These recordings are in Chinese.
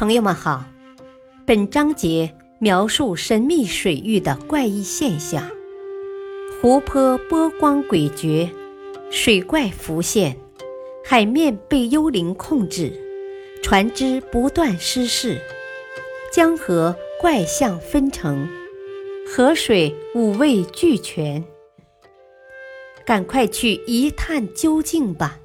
朋友们好，本章节描述神秘水域的怪异现象：湖泊波光诡谲，水怪浮现，海面被幽灵控制，船只不断失事，江河怪象纷呈，河水五味俱全。赶快去一探究竟吧！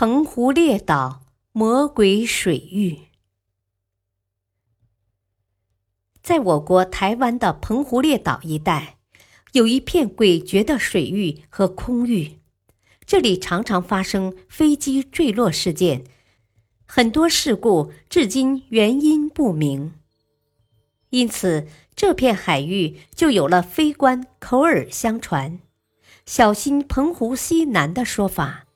澎湖列岛魔鬼水域，在我国台湾的澎湖列岛一带，有一片诡谲的水域和空域，这里常常发生飞机坠落事件，很多事故至今原因不明，因此这片海域就有了飞官口耳相传“小心澎湖西南”的说法。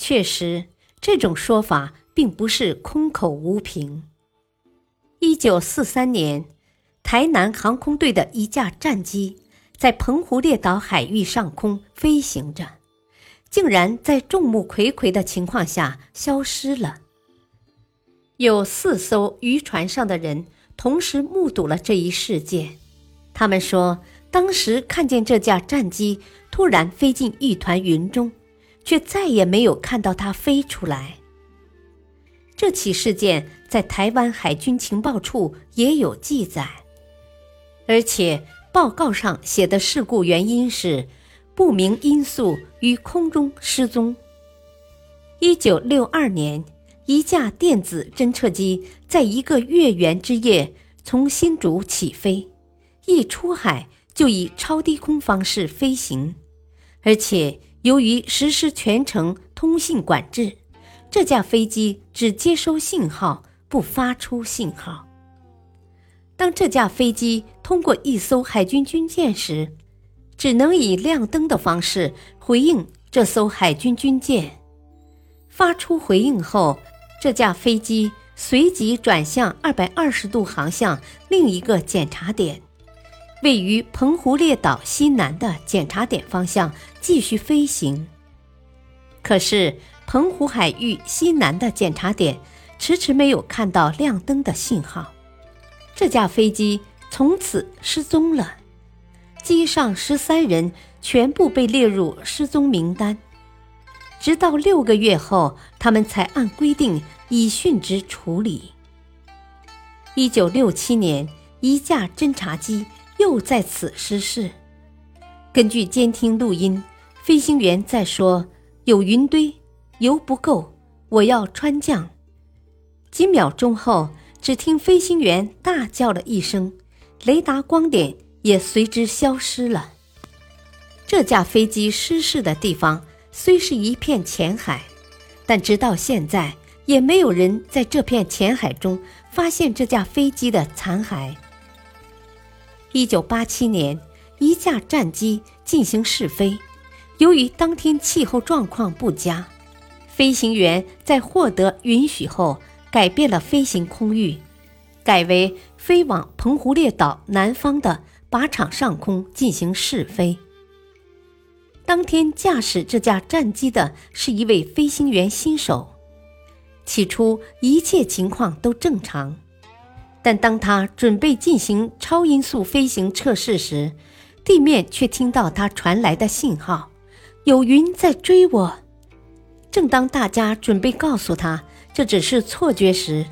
确实，这种说法并不是空口无凭。一九四三年，台南航空队的一架战机在澎湖列岛海域上空飞行着，竟然在众目睽睽的情况下消失了。有四艘渔船上的人同时目睹了这一事件，他们说，当时看见这架战机突然飞进一团云中。却再也没有看到它飞出来。这起事件在台湾海军情报处也有记载，而且报告上写的事故原因是不明因素于空中失踪。一九六二年，一架电子侦测机在一个月圆之夜从新竹起飞，一出海就以超低空方式飞行，而且。由于实施全程通信管制，这架飞机只接收信号，不发出信号。当这架飞机通过一艘海军军舰时，只能以亮灯的方式回应这艘海军军舰。发出回应后，这架飞机随即转向二百二十度航向另一个检查点。位于澎湖列岛西南的检查点方向继续飞行，可是澎湖海域西南的检查点迟迟没有看到亮灯的信号，这架飞机从此失踪了。机上十三人全部被列入失踪名单，直到六个月后，他们才按规定以殉职处理。一九六七年，一架侦察机。又在此失事。根据监听录音，飞行员在说：“有云堆，油不够，我要穿降。”几秒钟后，只听飞行员大叫了一声，雷达光点也随之消失了。这架飞机失事的地方虽是一片浅海，但直到现在也没有人在这片浅海中发现这架飞机的残骸。一九八七年，一架战机进行试飞，由于当天气候状况不佳，飞行员在获得允许后改变了飞行空域，改为飞往澎湖列岛南方的靶场上空进行试飞。当天驾驶这架战机的是一位飞行员新手，起初一切情况都正常。但当他准备进行超音速飞行测试时，地面却听到他传来的信号：“有云在追我。”正当大家准备告诉他这只是错觉时，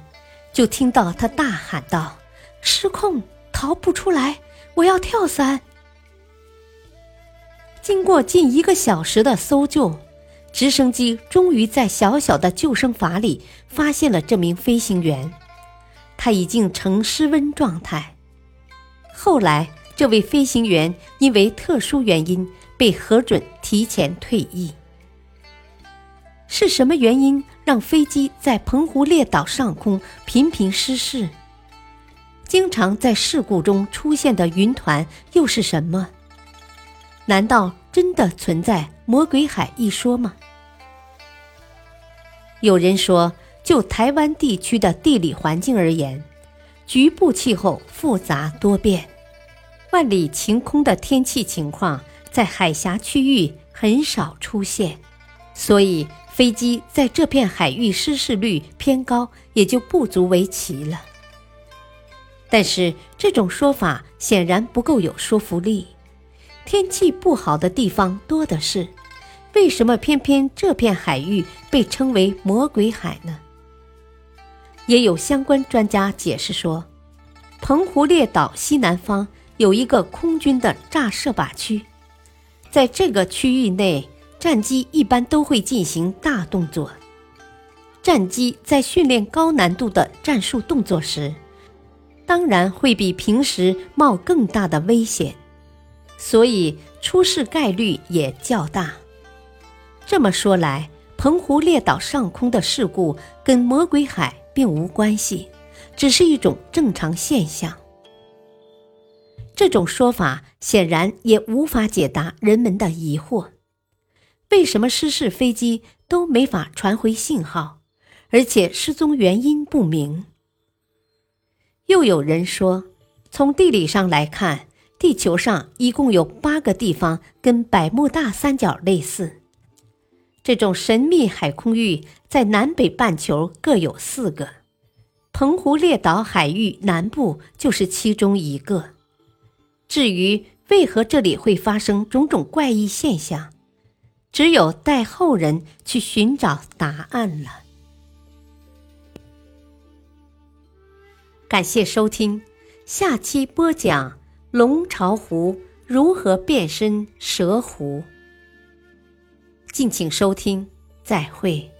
就听到他大喊道：“失控，逃不出来！我要跳伞！”经过近一个小时的搜救，直升机终于在小小的救生筏里发现了这名飞行员。他已经呈失温状态。后来，这位飞行员因为特殊原因被核准提前退役。是什么原因让飞机在澎湖列岛上空频频失事？经常在事故中出现的云团又是什么？难道真的存在“魔鬼海”一说吗？有人说。就台湾地区的地理环境而言，局部气候复杂多变，万里晴空的天气情况在海峡区域很少出现，所以飞机在这片海域失事率偏高，也就不足为奇了。但是这种说法显然不够有说服力。天气不好的地方多的是，为什么偏偏这片海域被称为“魔鬼海”呢？也有相关专家解释说，澎湖列岛西南方有一个空军的炸射靶区，在这个区域内，战机一般都会进行大动作。战机在训练高难度的战术动作时，当然会比平时冒更大的危险。所以出事概率也较大。这么说来，澎湖列岛上空的事故跟魔鬼海并无关系，只是一种正常现象。这种说法显然也无法解答人们的疑惑：为什么失事飞机都没法传回信号，而且失踪原因不明？又有人说，从地理上来看。地球上一共有八个地方跟百慕大三角类似，这种神秘海空域在南北半球各有四个，澎湖列岛海域南部就是其中一个。至于为何这里会发生种种怪异现象，只有待后人去寻找答案了。感谢收听，下期播讲。龙巢湖如何变身蛇湖？敬请收听，再会。